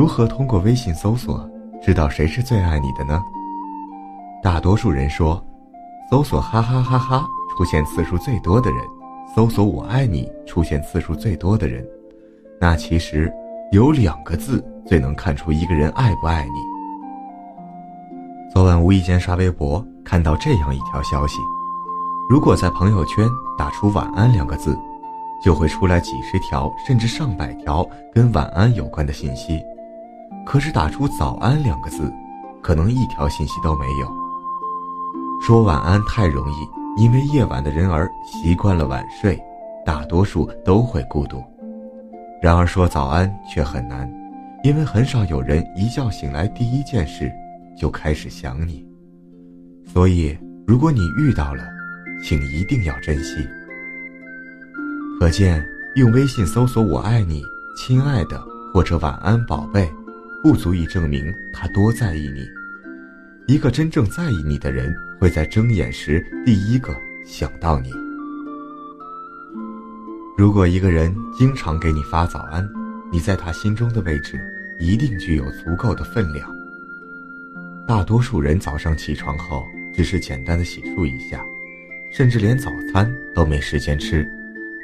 如何通过微信搜索知道谁是最爱你的呢？大多数人说，搜索哈哈哈哈出现次数最多的人，搜索我爱你出现次数最多的人，那其实有两个字最能看出一个人爱不爱你。昨晚无意间刷微博，看到这样一条消息：如果在朋友圈打出“晚安”两个字，就会出来几十条甚至上百条跟晚安有关的信息。可是打出“早安”两个字，可能一条信息都没有。说晚安太容易，因为夜晚的人儿习惯了晚睡，大多数都会孤独。然而说早安却很难，因为很少有人一觉醒来第一件事。就开始想你，所以如果你遇到了，请一定要珍惜。可见，用微信搜索“我爱你，亲爱的”或者“晚安，宝贝”，不足以证明他多在意你。一个真正在意你的人，会在睁眼时第一个想到你。如果一个人经常给你发早安，你在他心中的位置一定具有足够的分量。大多数人早上起床后只是简单的洗漱一下，甚至连早餐都没时间吃，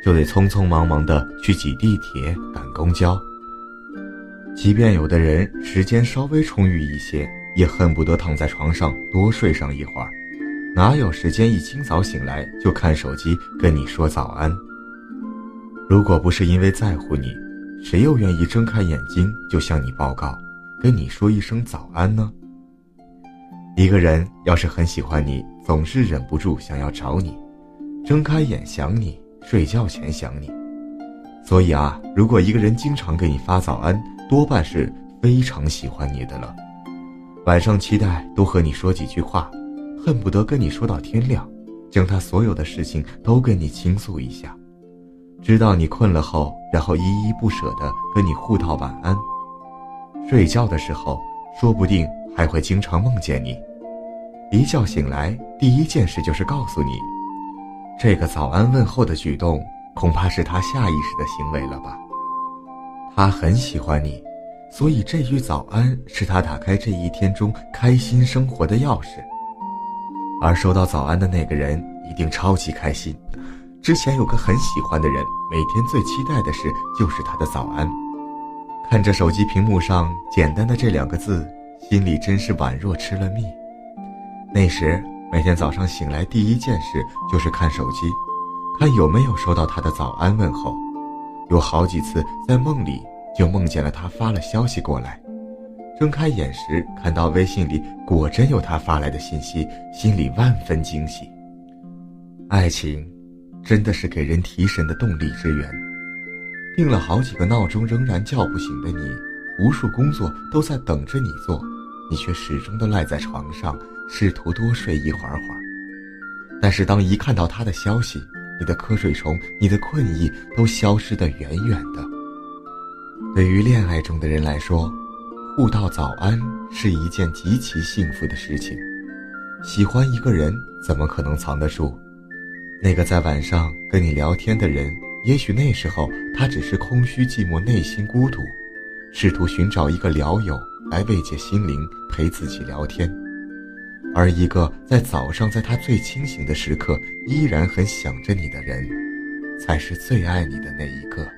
就得匆匆忙忙的去挤地铁、赶公交。即便有的人时间稍微充裕一些，也恨不得躺在床上多睡上一会儿，哪有时间一清早醒来就看手机跟你说早安？如果不是因为在乎你，谁又愿意睁开眼睛就向你报告，跟你说一声早安呢？一个人要是很喜欢你，总是忍不住想要找你，睁开眼想你，睡觉前想你。所以啊，如果一个人经常给你发早安，多半是非常喜欢你的了。晚上期待多和你说几句话，恨不得跟你说到天亮，将他所有的事情都跟你倾诉一下。知道你困了后，然后依依不舍的跟你互道晚安。睡觉的时候，说不定。还会经常梦见你，一觉醒来第一件事就是告诉你，这个早安问候的举动恐怕是他下意识的行为了吧。他很喜欢你，所以这句早安是他打开这一天中开心生活的钥匙。而收到早安的那个人一定超级开心。之前有个很喜欢的人，每天最期待的事就是他的早安。看着手机屏幕上简单的这两个字。心里真是宛若吃了蜜。那时每天早上醒来第一件事就是看手机，看有没有收到他的早安问候。有好几次在梦里就梦见了他发了消息过来，睁开眼时看到微信里果真有他发来的信息，心里万分惊喜。爱情，真的是给人提神的动力之源。定了好几个闹钟仍然叫不醒的你，无数工作都在等着你做。你却始终的赖在床上，试图多睡一会儿会儿。但是当一看到他的消息，你的瞌睡虫、你的困意都消失得远远的。对于恋爱中的人来说，互道早安是一件极其幸福的事情。喜欢一个人，怎么可能藏得住？那个在晚上跟你聊天的人，也许那时候他只是空虚寂寞、内心孤独，试图寻找一个聊友。来慰藉心灵，陪自己聊天，而一个在早上，在他最清醒的时刻，依然很想着你的人，才是最爱你的那一个。